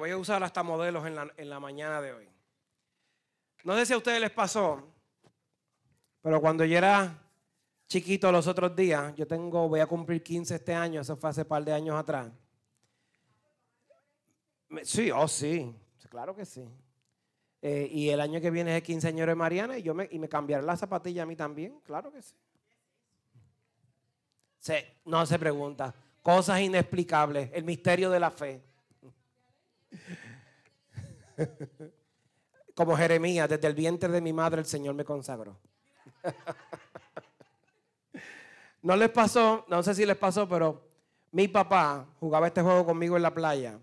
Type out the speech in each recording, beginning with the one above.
Voy a usar hasta modelos en la, en la mañana de hoy. No sé si a ustedes les pasó, pero cuando yo era chiquito los otros días, yo tengo, voy a cumplir 15 este año, eso fue hace un par de años atrás. Sí, oh sí, claro que sí. Eh, y el año que viene es el 15 años de Mariana y, yo me, y me cambiaré la zapatilla a mí también, claro que sí. No se pregunta. Cosas inexplicables, el misterio de la fe. Como Jeremías, desde el vientre de mi madre el Señor me consagró. No les pasó, no sé si les pasó, pero mi papá jugaba este juego conmigo en la playa.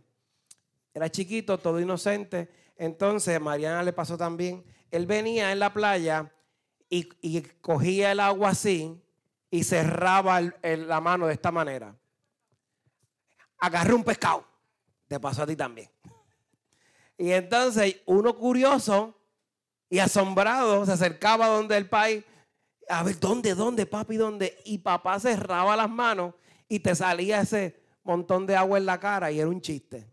Era chiquito, todo inocente. Entonces, Mariana le pasó también. Él venía en la playa y, cogía el agua así y cerraba la mano de esta manera. Agarré un pescado. Te pasó a ti también. Y entonces uno curioso y asombrado se acercaba donde el país, a ver, ¿dónde, dónde, papi, dónde? Y papá cerraba las manos y te salía ese montón de agua en la cara y era un chiste.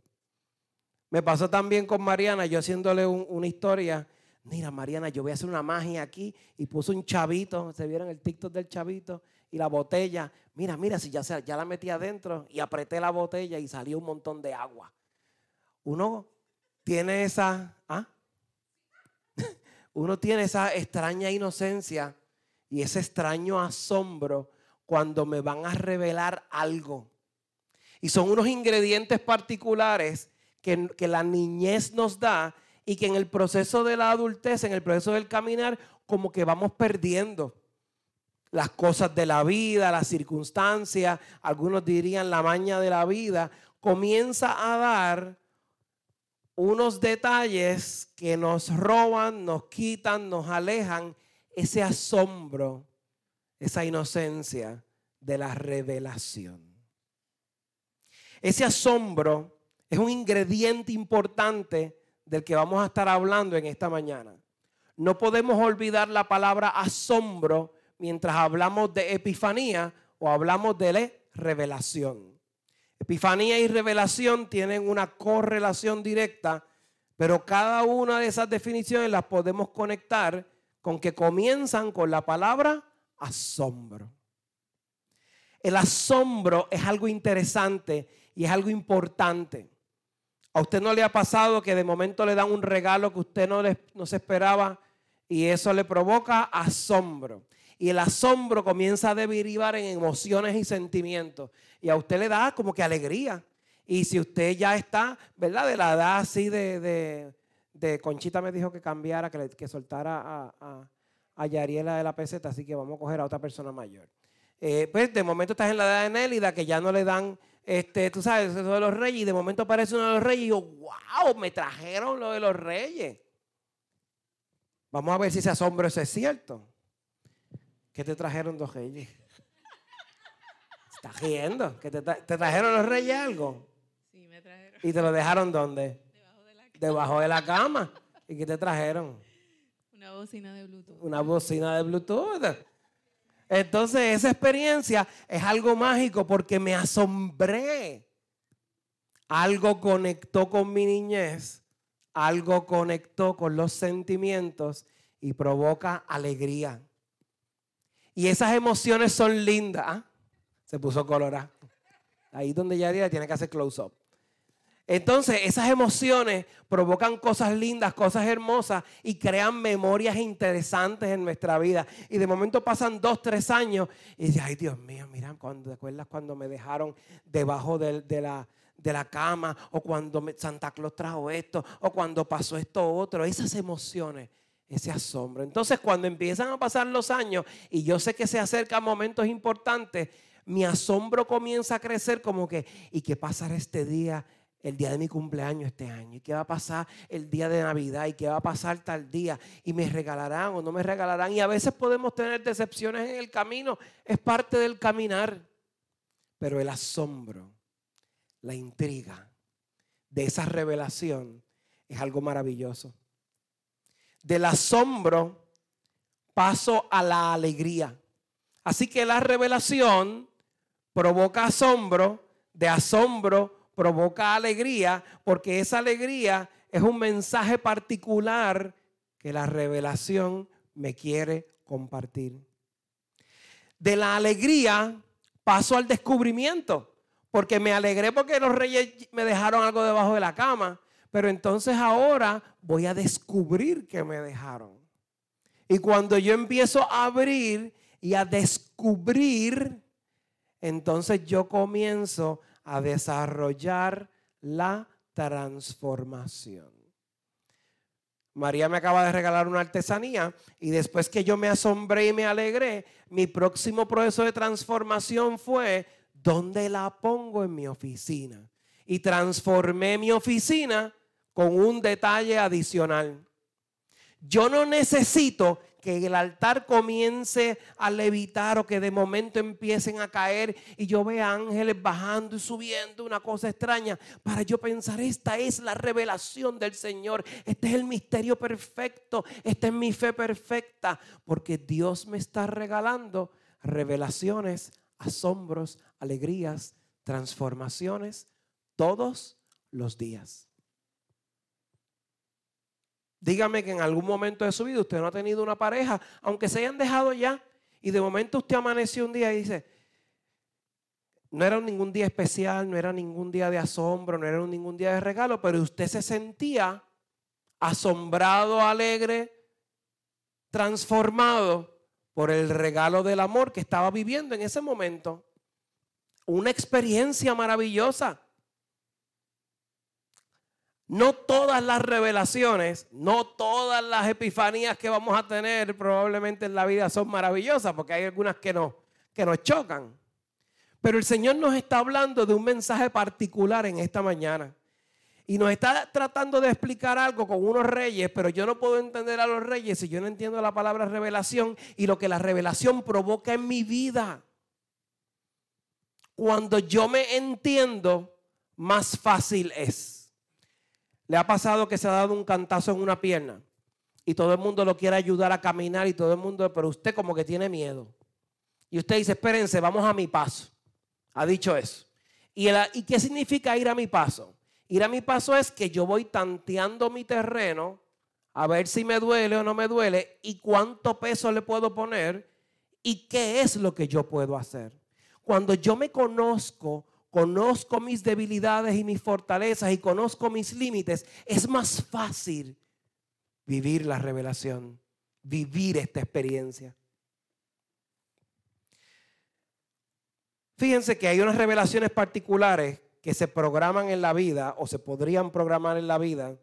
Me pasó también con Mariana, yo haciéndole una historia. Mira, Mariana, yo voy a hacer una magia aquí y puso un chavito, se vieron el TikTok del chavito y la botella. Mira, mira, si ya, ya la metí adentro y apreté la botella y salió un montón de agua. Uno tiene esa, ¿ah? uno tiene esa extraña inocencia y ese extraño asombro cuando me van a revelar algo. Y son unos ingredientes particulares que, que, la niñez nos da y que en el proceso de la adultez, en el proceso del caminar, como que vamos perdiendo las cosas de la vida, las circunstancias, algunos dirían la maña de la vida, comienza a dar unos detalles que nos roban, nos quitan, nos alejan ese asombro, esa inocencia de la revelación. Ese asombro es un ingrediente importante del que vamos a estar hablando en esta mañana. No podemos olvidar la palabra asombro mientras hablamos de epifanía o hablamos de revelación. Epifanía y revelación tienen una correlación directa, pero cada una de esas definiciones las podemos conectar con que comienzan con la palabra asombro. El asombro es algo interesante y es algo importante. ¿A usted no le ha pasado que de momento le dan un regalo que usted no, se esperaba y eso le provoca asombro? Y el asombro comienza a derivar en emociones y sentimientos. Y a usted le da como que alegría. Y si usted ya está, ¿verdad? De la edad así de, de, Conchita me dijo que cambiara, que, que soltara a, a, a, Yariela de la peseta, así que vamos a coger a otra persona mayor. Eh, pues de momento estás en la edad de Nélida, que ya no le dan, este, tú sabes, eso de los reyes, y de momento aparece uno de los reyes y yo, wow, me trajeron lo de los reyes. Vamos a ver si ese asombro es cierto. ¿Qué te trajeron dos reyes? ¿Estás riendo? ¿Que te, trajeron los reyes algo? Sí, me trajeron. ¿Y te lo dejaron dónde? Debajo de la cama. Debajo de la cama. ¿Y qué te trajeron? Una bocina de Bluetooth. Una bocina de Bluetooth. Entonces, esa experiencia es algo mágico porque me asombré. Algo conectó con mi niñez, algo conectó con los sentimientos y provoca alegría. Y esas emociones son lindas. ¿ah? Se puso colorada. Ahí donde ya tiene que hacer close-up. Entonces, esas emociones provocan cosas lindas, cosas hermosas y crean memorias interesantes en nuestra vida. Y de momento pasan dos, tres años y dices, ay Dios mío, mira, cuando, ¿te acuerdas cuando me dejaron debajo de, la, de la cama? O cuando Santa Claus trajo esto, o cuando pasó esto otro. Esas emociones ese asombro. Entonces, cuando empiezan a pasar los años y yo sé que se acercan momentos importantes, mi asombro comienza a crecer como que, ¿y qué pasará este día? el día de mi cumpleaños este año? ¿Y qué va a pasar el día de Navidad? ¿Y qué va a pasar tal día? ¿Y me regalarán o no me regalarán? Y a veces podemos tener decepciones en el camino. Es parte del caminar. Pero el asombro, la intriga de esa revelación es algo maravilloso del asombro paso a la alegría. Así que la revelación provoca asombro, de asombro provoca alegría porque esa alegría es un mensaje particular que la revelación me quiere compartir. De la alegría paso al descubrimiento, porque me alegré porque los reyes me dejaron algo debajo de la cama, pero entonces ahora voy a descubrir que me dejaron. Y cuando yo empiezo a abrir y a descubrir, entonces yo comienzo a desarrollar la transformación. María me acaba de regalar una artesanía y después que yo me asombré y me alegré, mi próximo proceso de transformación fue, ¿dónde la pongo en mi oficina? Y transformé mi oficina con un detalle adicional. Yo no necesito que el altar comience a levitar o que de momento empiecen a caer y yo vea ángeles bajando y subiendo, una cosa extraña, para yo pensar, esta es la revelación del Señor, este es el misterio perfecto, esta es mi fe perfecta, porque Dios me está regalando revelaciones, asombros, alegrías, transformaciones todos los días. Dígame que en algún momento de su vida usted no ha tenido una pareja, aunque se hayan dejado ya, y de momento usted amaneció un día y dice, no era ningún día especial, no era ningún día de asombro, no era ningún día de regalo, pero usted se sentía asombrado, alegre, transformado por el regalo del amor que estaba viviendo en ese momento. Una experiencia maravillosa. No todas las revelaciones, no todas las epifanías que vamos a tener probablemente en la vida son maravillosas, porque hay algunas que, no, que nos chocan. Pero el Señor nos está hablando de un mensaje particular en esta mañana. Y nos está tratando de explicar algo con unos reyes, pero yo no puedo entender a los reyes si yo no entiendo la palabra revelación y lo que la revelación provoca en mi vida. Cuando yo me entiendo, más fácil es. ¿Le ha pasado que se ha dado un cantazo en una pierna? Y todo el mundo lo quiere ayudar a caminar y todo el mundo, pero usted como que tiene miedo. Y usted dice, espérense, vamos a mi paso. Ha dicho eso. ¿Y, ¿Y qué significa ir a mi paso? Ir a mi paso es que yo voy tanteando mi terreno a ver si me duele o no me duele y cuánto peso le puedo poner y qué es lo que yo puedo hacer. Cuando yo me conozco conozco mis debilidades y mis fortalezas y conozco mis límites, es más fácil vivir la revelación, vivir esta experiencia. Fíjense que hay unas revelaciones particulares que se programan en la vida o se podrían programar en la vida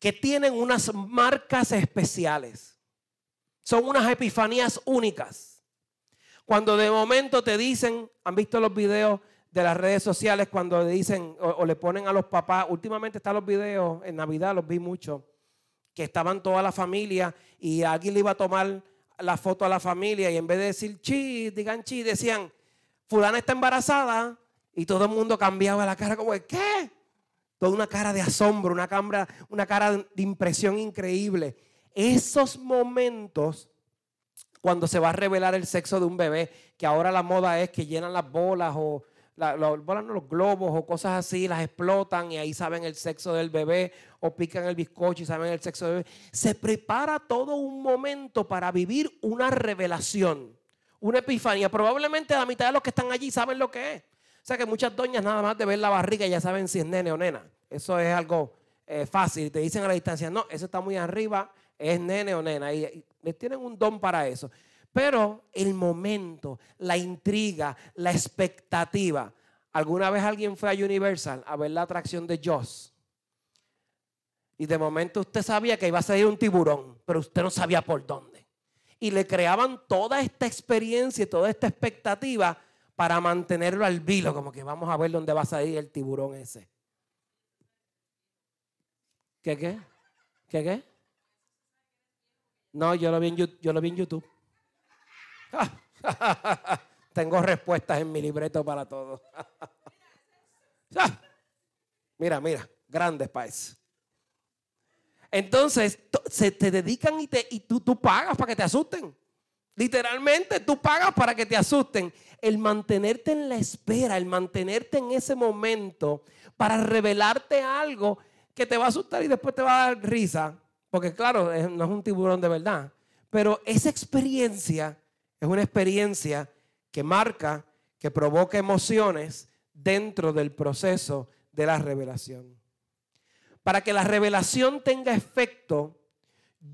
que tienen unas marcas especiales. Son unas epifanías únicas. Cuando de momento te dicen, han visto los videos de las redes sociales cuando dicen o, le ponen a los papás, últimamente están los videos, en Navidad los vi mucho, que estaban toda la familia y alguien le iba a tomar la foto a la familia y en vez de decir chi, digan chi, decían, fulana está embarazada y todo el mundo cambiaba la cara como, ¿qué? Toda una cara de asombro, una cara, una cara de impresión increíble. Esos momentos cuando se va a revelar el sexo de un bebé, que ahora la moda es que llenan las bolas o los, los globos o cosas así, las explotan y ahí saben el sexo del bebé o pican el bizcocho y saben el sexo del bebé. Se prepara todo un momento para vivir una revelación, una epifanía. Probablemente la mitad de los que están allí saben lo que es. O sea que muchas doñas nada más de ver la barriga ya saben si es nene o nena. Eso es algo eh, fácil. Te dicen a la distancia, no, eso está muy arriba, es nene o nena. Y, y tienen un don para eso. Pero el momento, la intriga, la expectativa. ¿Alguna vez alguien fue a Universal a ver la atracción de Joss? Y de momento usted sabía que iba a salir un tiburón, pero usted no sabía por dónde. Y le creaban toda esta experiencia y toda esta expectativa para mantenerlo al vilo, como que vamos a ver dónde va a salir el tiburón ese. ¿Qué qué? ¿Qué qué? No, yo lo vi en, yo lo vi en YouTube. Tengo respuestas en mi libreto para todo. mira, mira, grandes países. Entonces, se te dedican y, te, y tú, tú pagas para que te asusten. Literalmente tú pagas para que te asusten. El mantenerte en la espera, el mantenerte en ese momento para revelarte algo que te va a asustar y después te va a dar risa. Porque claro, no es un tiburón de verdad. Pero esa experiencia es una experiencia que marca, que provoca emociones dentro del proceso de la revelación. Para que la revelación tenga efecto,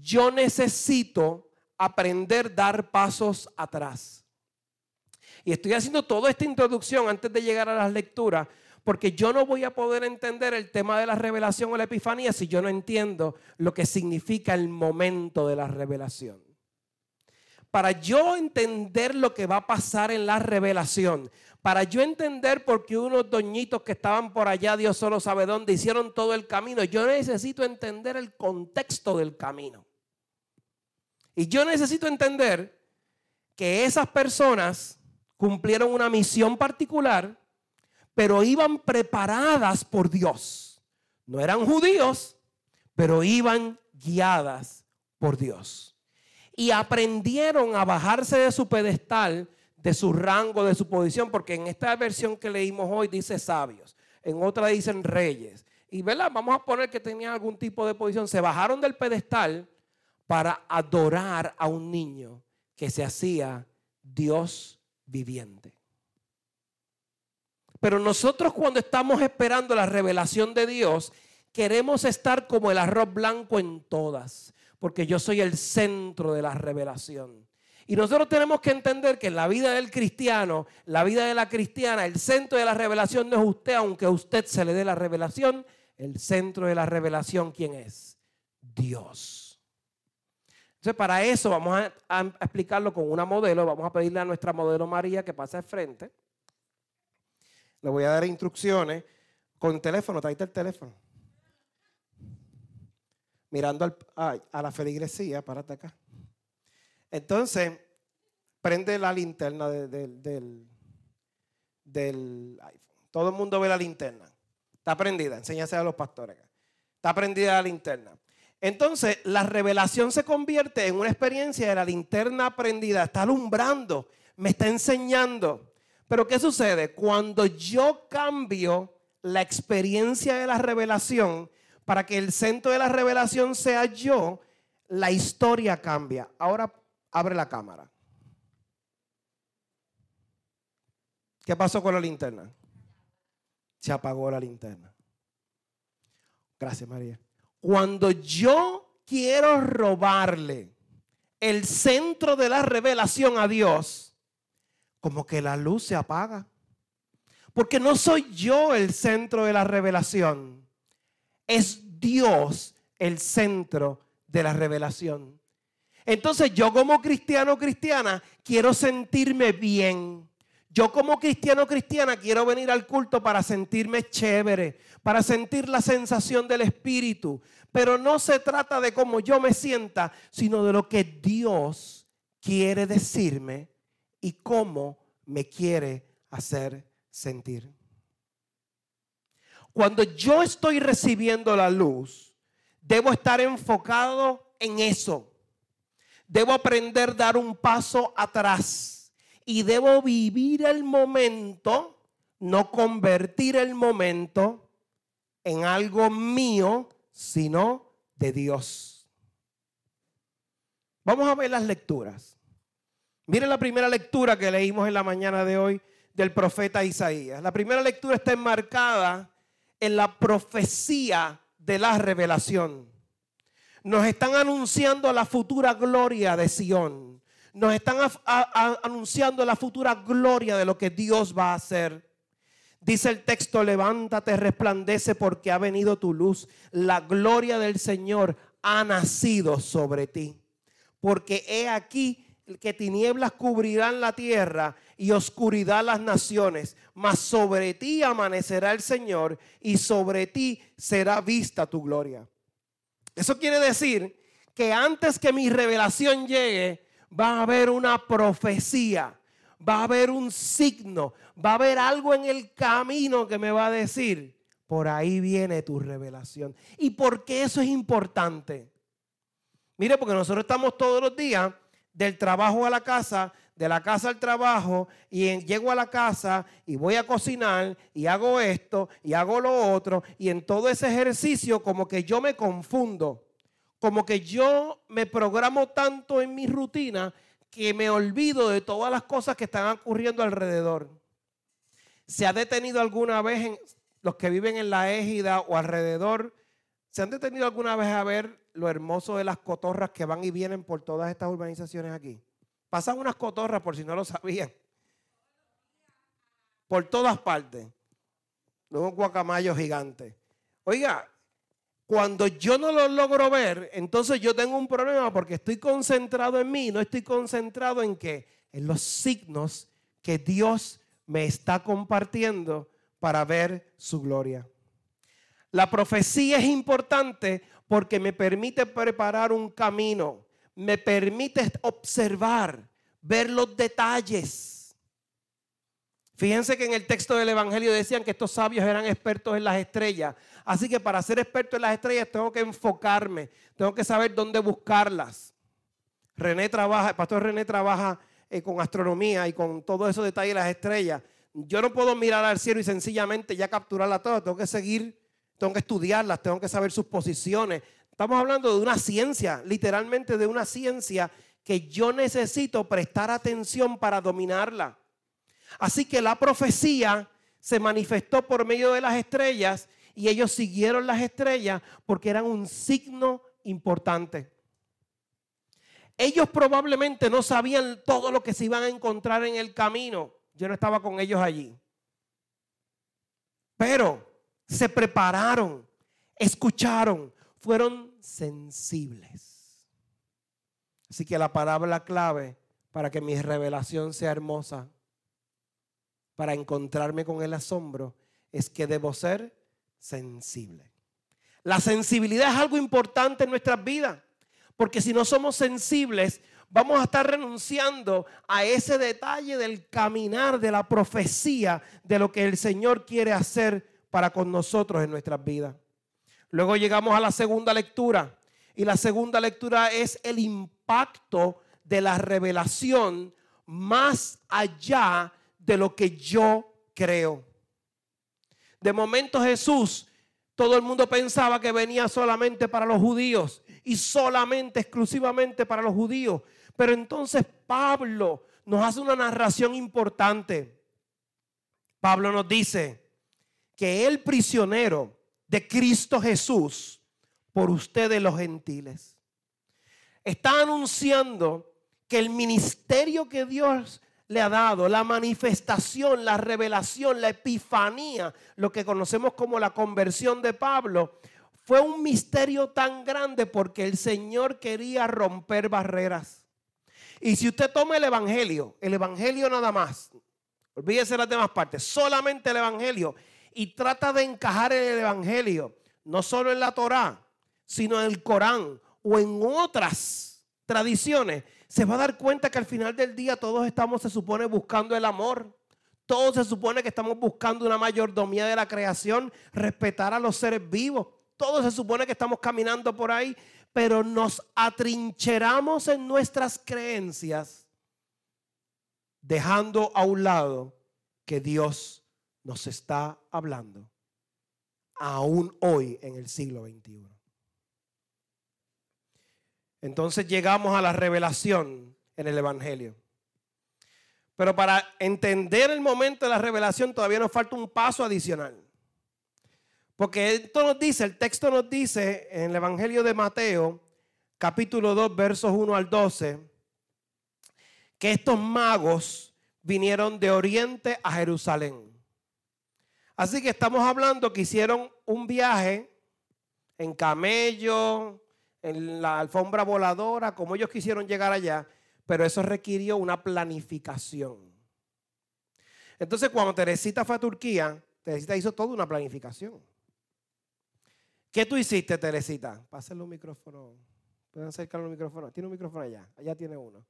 yo necesito aprender a dar pasos atrás. Y estoy haciendo toda esta introducción antes de llegar a las lecturas, porque yo no voy a poder entender el tema de la revelación o la epifanía si yo no entiendo lo que significa el momento de la revelación. Para yo entender lo que va a pasar en la revelación, para yo entender por qué unos doñitos que estaban por allá, Dios solo sabe dónde, hicieron todo el camino. Yo necesito entender el contexto del camino. Y yo necesito entender que esas personas cumplieron una misión particular, pero iban preparadas por Dios. No eran judíos, pero iban guiadas por Dios. Y aprendieron a bajarse de su pedestal de su rango, de su posición, porque en esta versión que leímos hoy dice sabios, en otra dicen reyes. Y ¿verdad? vamos a poner que tenían algún tipo de posición. Se bajaron del pedestal para adorar a un niño que se hacía Dios viviente. Pero nosotros cuando estamos esperando la revelación de Dios, queremos estar como el arroz blanco en todas, porque yo soy el centro de la revelación. Y nosotros tenemos que entender que en la vida del cristiano, la vida de la cristiana, el centro de la revelación no es usted, aunque a usted se le dé la revelación. El centro de la revelación, ¿quién es? Dios. Entonces, para eso vamos a, explicarlo con una modelo. Vamos a pedirle a nuestra modelo María que pase al frente. Le voy a dar instrucciones con teléfono. Traíte el teléfono. Mirando a la feligresía, párate acá. Entonces, prende la linterna del, iPhone. Todo el mundo ve la linterna. Está prendida, enséñase a los pastores. Está prendida la linterna. Entonces, la revelación se convierte en una experiencia de la linterna prendida. Está alumbrando, me está enseñando. Pero ¿qué sucede? Cuando yo cambio la experiencia de la revelación para que el centro de la revelación sea yo, la historia cambia. Ahora abre la cámara. ¿Qué pasó con la linterna? Se apagó la linterna. Gracias, María. Cuando yo quiero robarle el centro de la revelación a Dios, como que la luz se apaga. Porque no soy yo el centro de la revelación. Es Dios el centro de la revelación. Entonces yo como cristiano cristiana quiero sentirme bien. Yo como cristiano cristiana quiero venir al culto para sentirme chévere, para sentir la sensación del Espíritu. Pero no se trata de cómo yo me sienta, sino de lo que Dios quiere decirme y cómo me quiere hacer sentir. Cuando yo estoy recibiendo la luz, debo estar enfocado en eso Debo aprender a dar un paso atrás y debo vivir el momento, no convertir el momento en algo mío, sino de Dios. Vamos a ver las lecturas. Miren la primera lectura que leímos en la mañana de hoy del profeta Isaías. La primera lectura está enmarcada en la profecía de la revelación. Nos están anunciando la futura gloria de Sión. Nos están anunciando la futura gloria de lo que Dios va a hacer. Dice el texto, levántate, resplandece porque ha venido tu luz. La gloria del Señor ha nacido sobre ti. Porque he aquí que tinieblas cubrirán la tierra y oscuridad las naciones, mas sobre ti amanecerá el Señor y sobre ti será vista tu gloria. Eso quiere decir que antes que mi revelación llegue, va a haber una profecía, va a haber un signo, va a haber algo en el camino que me va a decir, por ahí viene tu revelación. ¿Y por qué eso es importante? Mire, porque nosotros estamos todos los días del trabajo a la casa, de la casa al trabajo, y en- llego a la casa y voy a cocinar y hago esto y hago lo otro, y en todo ese ejercicio como que yo me confundo, como que yo me programo tanto en mi rutina que me olvido de todas las cosas que están ocurriendo alrededor. ¿Se ha detenido alguna vez en los que viven en la égida o alrededor? ¿Se han detenido alguna vez a ver lo hermoso de las cotorras que van y vienen por todas estas urbanizaciones aquí? Pasan unas cotorras, por si no lo sabían, por todas partes. Un guacamayo gigante. Oiga, cuando yo no lo logro ver, entonces yo tengo un problema porque estoy concentrado en mí, no estoy concentrado en qué? En los signos que Dios me está compartiendo para ver su gloria. La profecía es importante porque me permite preparar un camino, me permite observar, ver los detalles. Fíjense que en el texto del Evangelio decían que estos sabios eran expertos en las estrellas. Así que para ser experto en las estrellas tengo que enfocarme, tengo que saber dónde buscarlas. René trabaja, el pastor René trabaja eh, con astronomía y con todos esos detalles de las estrellas. Yo no puedo mirar al cielo y sencillamente ya capturarlas todas, tengo que seguir, tengo que estudiarlas, tengo que saber sus posiciones. Estamos hablando de una ciencia, literalmente de una ciencia que yo necesito prestar atención para dominarla. Así que la profecía se manifestó por medio de las estrellas y ellos siguieron las estrellas porque eran un signo importante. Ellos probablemente no sabían todo lo que se iban a encontrar en el camino. Yo no estaba con ellos allí. Pero se prepararon, escucharon, fueron sensibles. Así que la palabra clave para que mi revelación sea hermosa, para encontrarme con el asombro, es que debo ser sensible. La sensibilidad es algo importante en nuestras vidas, porque si no somos sensibles, vamos a estar renunciando a ese detalle del caminar, de la profecía, de lo que el Señor quiere hacer para con nosotros en nuestras vidas. Luego llegamos a la segunda lectura, y la segunda lectura es el impacto de la revelación más allá de lo que yo creo. De momento Jesús, todo el mundo pensaba que venía solamente para los judíos y solamente, exclusivamente para los judíos. Pero entonces Pablo nos hace una narración importante. Pablo nos dice que el prisionero de Cristo Jesús por ustedes los gentiles está anunciando que el ministerio que Dios le ha dado, la manifestación, la revelación, la epifanía, lo que conocemos como la conversión de Pablo, fue un misterio tan grande porque el Señor quería romper barreras. Y si usted toma el Evangelio, el Evangelio nada más, olvídese las demás partes, solamente el Evangelio, y trata de encajar en el Evangelio, no solo en la Torá, sino en el Corán o en otras tradiciones, se va a dar cuenta que al final del día todos estamos, se supone, buscando el amor. Todos se supone que estamos buscando una mayordomía de la creación, respetar a los seres vivos. Todos se supone que estamos caminando por ahí, pero nos atrincheramos en nuestras creencias, dejando a un lado que Dios nos está hablando, aún hoy en el siglo XXI. Entonces llegamos a la revelación en el Evangelio. Pero para entender el momento de la revelación todavía nos falta un paso adicional. Porque esto nos dice, el texto nos dice en el Evangelio de Mateo, capítulo 2, versos 1 al 12, que estos magos vinieron de Oriente a Jerusalén. Así que estamos hablando que hicieron un viaje en camello, en la alfombra voladora, como ellos quisieron llegar allá, pero eso requirió una planificación. Entonces, cuando Teresita fue a Turquía, Teresita hizo toda una planificación. ¿Qué tú hiciste, Teresita? Pásenle un micrófono. Pueden acercar un micrófono. Tiene un micrófono allá. Allá tiene uno.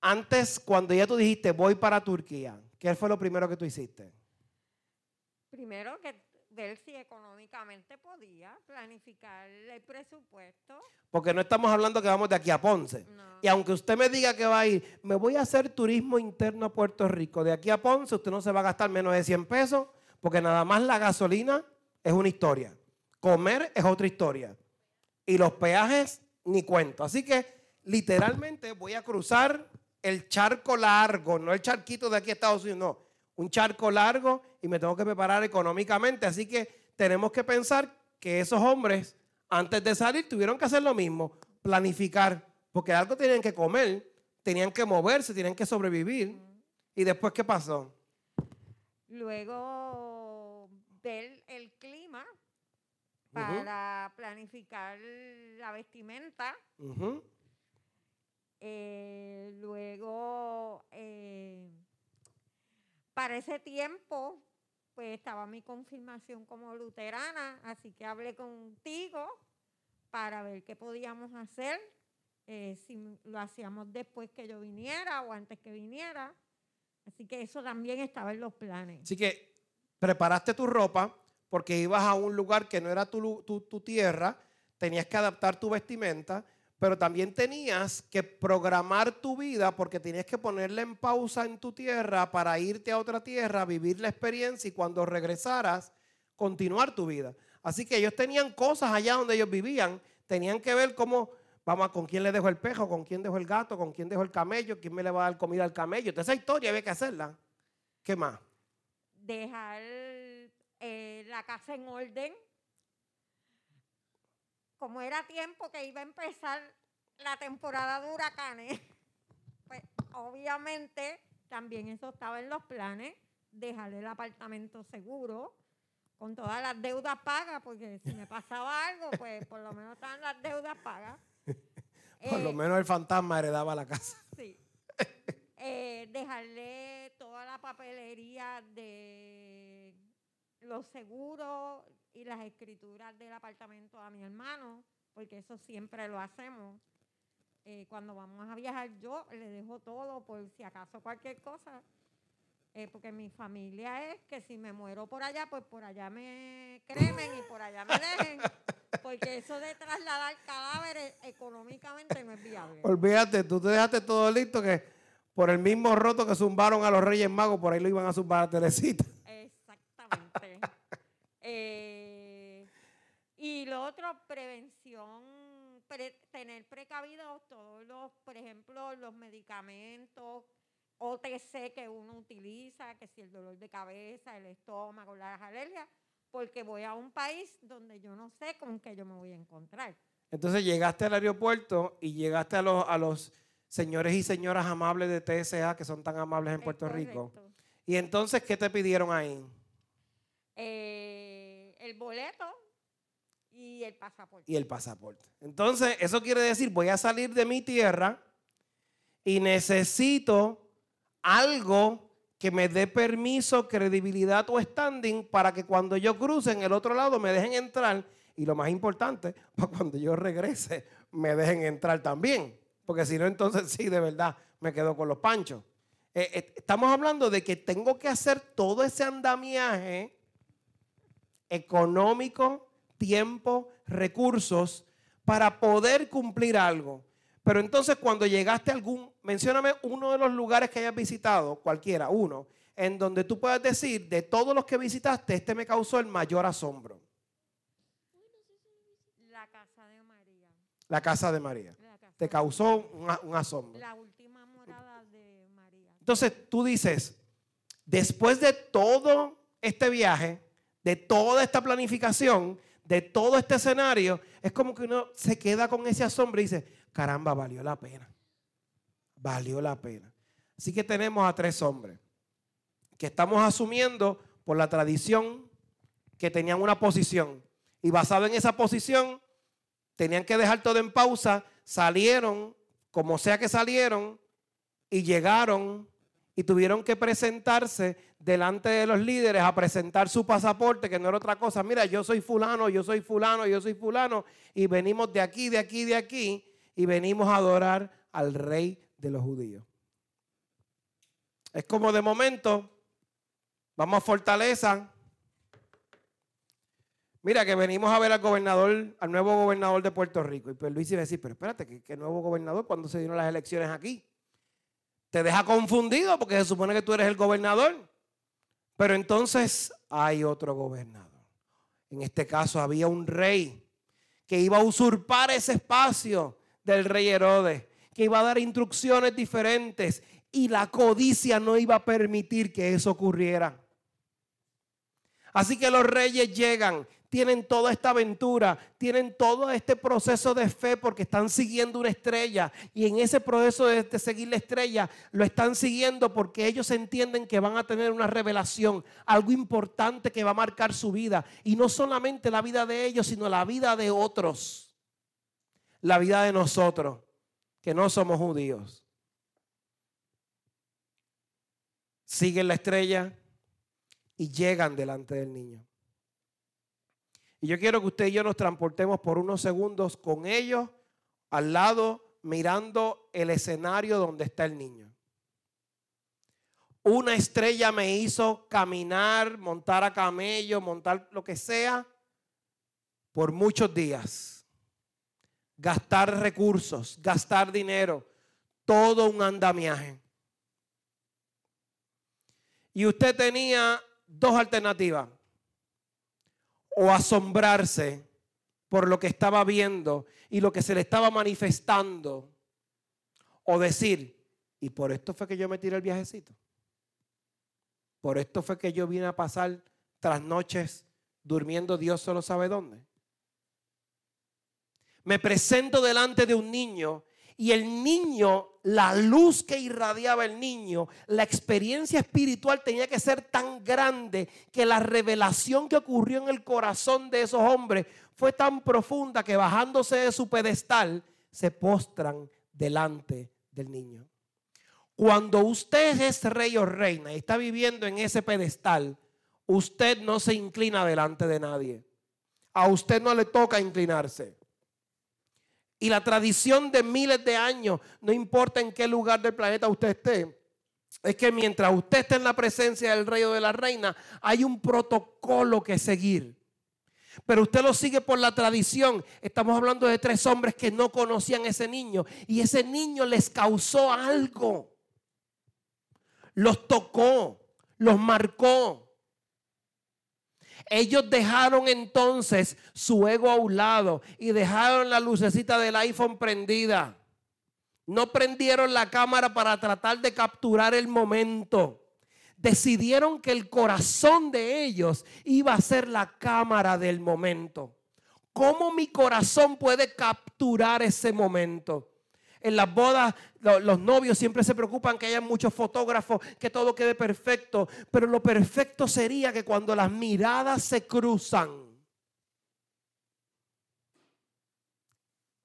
Antes, cuando ya tú dijiste, voy para Turquía, ¿qué fue lo primero que tú hiciste? Primero que ver si económicamente podía planificar el presupuesto. Porque no estamos hablando que vamos de aquí a Ponce. No. Y aunque usted me diga que va a ir, me voy a hacer turismo interno a Puerto Rico. De aquí a Ponce usted no se va a gastar menos de 100 pesos, porque nada más la gasolina es una historia. Comer es otra historia. Y los peajes, ni cuento. Así que literalmente voy a cruzar el charco largo, no el charquito de aquí a Estados Unidos, no. Un charco largo y me tengo que preparar económicamente. Así que tenemos que pensar que esos hombres, antes de salir, tuvieron que hacer lo mismo, planificar, porque algo tenían que comer, tenían que moverse, tenían que sobrevivir. ¿Y después qué pasó? Luego ver el clima para planificar la vestimenta. Eh, luego, eh, para ese tiempo, pues estaba mi confirmación como luterana, así que hablé contigo para ver qué podíamos hacer, eh, si lo hacíamos después que yo viniera o antes que viniera. Así que eso también estaba en los planes. Así que preparaste tu ropa porque ibas a un lugar que no era tu, tu tierra, tenías que adaptar tu vestimenta, pero también tenías que programar tu vida porque tenías que ponerla en pausa en tu tierra para irte a otra tierra, vivir la experiencia y cuando regresaras, continuar tu vida. Así que ellos tenían cosas allá donde ellos vivían, tenían que ver cómo, vamos, con quién le dejo el pejo, con quién dejo el gato, con quién dejo el camello, quién me le va a dar comida al camello. Entonces, esa historia había que hacerla. ¿Qué más? dejar eh, la casa en orden. Como era tiempo que iba a empezar la temporada de huracanes, pues obviamente también eso estaba en los planes, dejar el apartamento seguro, con todas las deudas pagas, porque si me pasaba algo, pues por lo menos estaban las deudas pagas. Por lo Eh, menos el fantasma heredaba la casa. Sí. Eh, dejarle toda la papelería de los seguros y las escrituras del apartamento a mi hermano, porque eso siempre lo hacemos. Eh, cuando vamos a viajar yo le dejo todo por si acaso cualquier cosa, eh, porque mi familia es que si me muero por allá, pues por allá me cremen y por allá me dejen, porque eso de trasladar cadáveres económicamente no es viable. Olvídate, tú te dejaste todo listo que por el mismo roto que zumbaron a los Reyes Magos, por ahí lo iban a zumbar a Teresita. Eh, y lo otro, prevención, pre- tener precavidos todos los, por ejemplo, los medicamentos OTC que uno utiliza, que si el dolor de cabeza, el estómago, las alergias, porque voy a un país donde yo no sé con qué yo me voy a encontrar. Entonces llegaste al aeropuerto y llegaste a los, a los señores y señoras amables de TSA que son tan amables en Es Puerto Rico. Y entonces, ¿qué te pidieron ahí? El boleto y el pasaporte. Y el pasaporte. Entonces, eso quiere decir, voy a salir de mi tierra y necesito algo que me dé permiso, credibilidad o standing para que cuando yo cruce en el otro lado me dejen entrar y lo más importante, para cuando yo regrese me dejen entrar también. Porque si no, entonces sí, de verdad, me quedo con los panchos. Eh, eh, estamos hablando de que tengo que hacer todo ese andamiaje económico, tiempo, recursos para poder cumplir algo. Pero entonces cuando llegaste a algún, mencióname uno de los lugares que hayas visitado, cualquiera, uno, en donde tú puedas decir, de todos los que visitaste, este me causó el mayor asombro, La casa de María. la casa de María. Casa Te causó un, un asombro. la última morada de María. Entonces tú dices, después de todo este viaje, de toda esta planificación, de todo este escenario, es como que uno se queda con ese asombro y dice, caramba, valió la pena. Valió la pena. Así que tenemos a tres hombres que estamos asumiendo por la tradición que tenían una posición. Y basado en esa posición, tenían que dejar todo en pausa, salieron, como sea que salieron, y llegaron y tuvieron que presentarse delante de los líderes a presentar su pasaporte, que no era otra cosa. Mira, yo soy fulano, yo soy fulano, yo soy fulano, y venimos de aquí, de aquí, de aquí, y venimos a adorar al rey de los judíos. Es como de momento, vamos a Fortaleza, Mira, que venimos a ver al gobernador, al nuevo gobernador de Puerto Rico. Y pues Luis iba a decir, pero espérate, ¿qué, qué nuevo gobernador? ¿Cuándo se dieron las elecciones aquí? Te deja confundido porque se supone que tú eres el gobernador. Pero entonces hay otro gobernador. En este caso había un rey que iba a usurpar ese espacio del rey Herodes, que iba a dar instrucciones diferentes y la codicia no iba a permitir que eso ocurriera. Así que los reyes llegan tienen toda esta aventura, tienen todo este proceso de fe porque están siguiendo una estrella y en ese proceso de, seguir la estrella lo están siguiendo porque ellos entienden que van a tener una revelación, algo importante que va a marcar su vida y no solamente la vida de ellos, sino la vida de otros, la vida de nosotros que no somos judíos. Siguen la estrella y llegan delante del niño. Y yo quiero que usted y yo nos transportemos por unos segundos con ellos al lado mirando el escenario donde está el niño. Una estrella me hizo caminar, montar a camello, montar lo que sea por muchos días. Gastar recursos, gastar dinero, todo un andamiaje. Y usted tenía dos alternativas o asombrarse por lo que estaba viendo y lo que se le estaba manifestando, o decir, y por esto fue que yo me tiré el viajecito. Por esto fue que yo vine a pasar tras noches durmiendo Dios solo sabe dónde. Me presento delante de un niño y el niño, la luz que irradiaba el niño, la experiencia espiritual tenía que ser tan grande que la revelación que ocurrió en el corazón de esos hombres fue tan profunda que bajándose de su pedestal se postran delante del niño. Cuando usted es rey o reina y está viviendo en ese pedestal, usted no se inclina delante de nadie. A usted no le toca inclinarse. Y la tradición de miles de años, no importa en qué lugar del planeta usted esté, es que mientras usted esté en la presencia del rey o de la reina, hay un protocolo que seguir. Pero usted lo sigue por la tradición. Estamos hablando de tres hombres que no conocían a ese niño y ese niño les causó algo. Los tocó, los marcó. Ellos dejaron entonces su ego a un lado y dejaron la lucecita del iPhone prendida. No prendieron la cámara para tratar de capturar el momento. Decidieron que el corazón de ellos iba a ser la cámara del momento. ¿Cómo mi corazón puede capturar ese momento? En las bodas los novios siempre se preocupan que haya muchos fotógrafos, que todo quede perfecto. Pero lo perfecto sería que cuando las miradas se cruzan,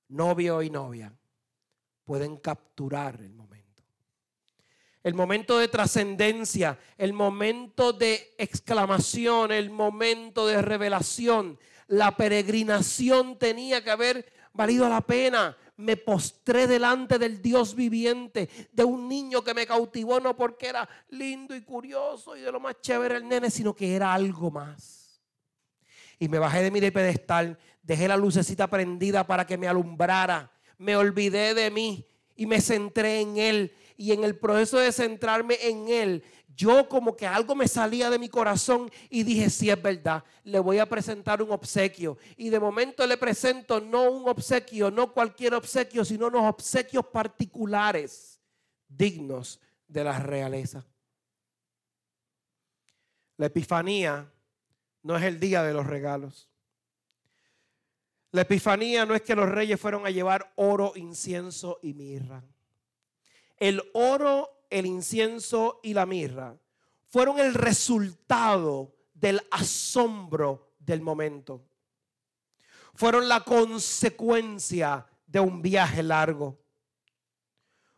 novio y novia pueden capturar el momento. El momento de trascendencia, el momento de exclamación, el momento de revelación. La peregrinación tenía que haber valido la pena me postré delante del Dios viviente, de un niño que me cautivó no porque era lindo y curioso y de lo más chévere el nene, sino que era algo más. Y me bajé de mi pedestal, dejé la lucecita prendida para que me alumbrara, me olvidé de mí y me centré en Él. Y en el proceso de centrarme en Él, yo como que algo me salía de mi corazón y dije, sí es verdad, le voy a presentar un obsequio. Y de momento le presento no un obsequio, no cualquier obsequio, sino unos obsequios particulares dignos de la realeza. La Epifanía no es el día de los regalos. La Epifanía no es que los reyes fueron a llevar oro, incienso y mirra. El oro el incienso y la mirra fueron el resultado del asombro del momento. Fueron la consecuencia de un viaje largo.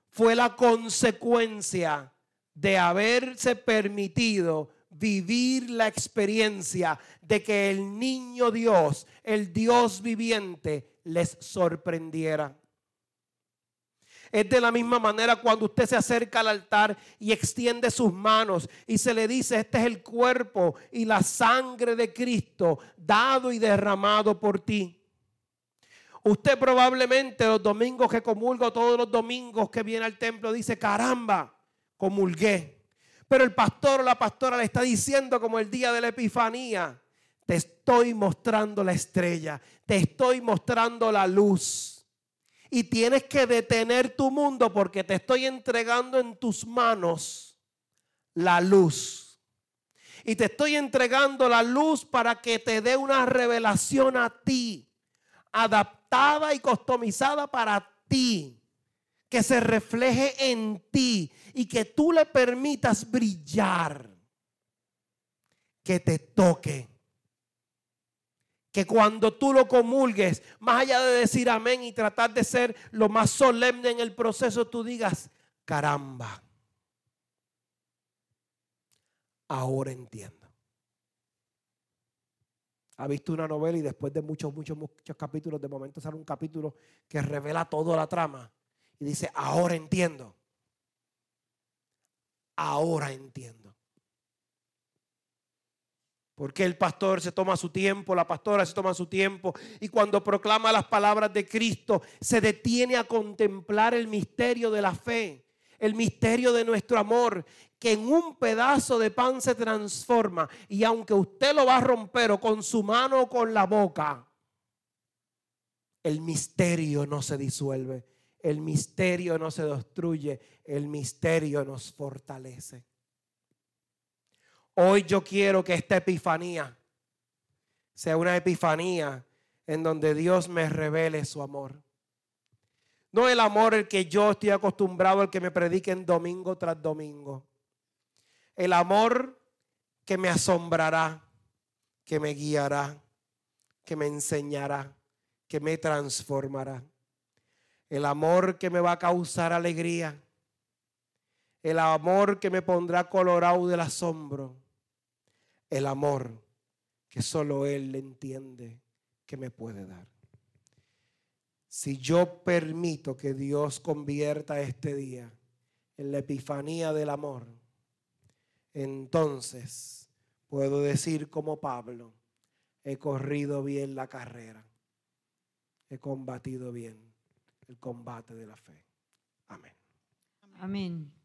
Fue la consecuencia de haberse permitido vivir la experiencia de que el niño Dios, el Dios viviente, les sorprendiera. Es de la misma manera cuando usted se acerca al altar y extiende sus manos y se le dice, este es el cuerpo y la sangre de Cristo dado y derramado por ti. Usted probablemente los domingos que comulga, todos los domingos que viene al templo, dice, caramba, comulgué. Pero el pastor o la pastora le está diciendo como el día de la Epifanía, te estoy mostrando la estrella, te estoy mostrando la luz. Y tienes que detener tu mundo porque te estoy entregando en tus manos la luz. Y te estoy entregando la luz para que te dé una revelación a ti, adaptada y customizada para ti, que se refleje en ti y que tú le permitas brillar, que te toque que cuando tú lo comulgues, más allá de decir amén y tratar de ser lo más solemne en el proceso, tú digas, caramba, ahora entiendo. Ha visto una novela y después de muchos, muchos, muchos capítulos, de momento sale un capítulo que revela toda la trama y dice, ahora entiendo. Ahora entiendo. Porque el pastor se toma su tiempo, la pastora se toma su tiempo y cuando proclama las palabras de Cristo se detiene a contemplar el misterio de la fe, el misterio de nuestro amor, que en un pedazo de pan se transforma y aunque usted lo va a romper o con su mano o con la boca, el misterio no se disuelve, el misterio no se destruye, el misterio nos fortalece. Hoy yo quiero que esta epifanía sea una epifanía en donde Dios me revele su amor. No el amor el que yo estoy acostumbrado al que me prediquen domingo tras domingo. El amor que me asombrará, que me guiará, que me enseñará, que me transformará. El amor que me va a causar alegría. El amor que me pondrá colorado del asombro el amor que solo Él entiende que me puede dar. Si yo permito que Dios convierta este día en la epifanía del amor, entonces puedo decir como Pablo, he corrido bien la carrera, he combatido bien el combate de la fe. Amén. Amén.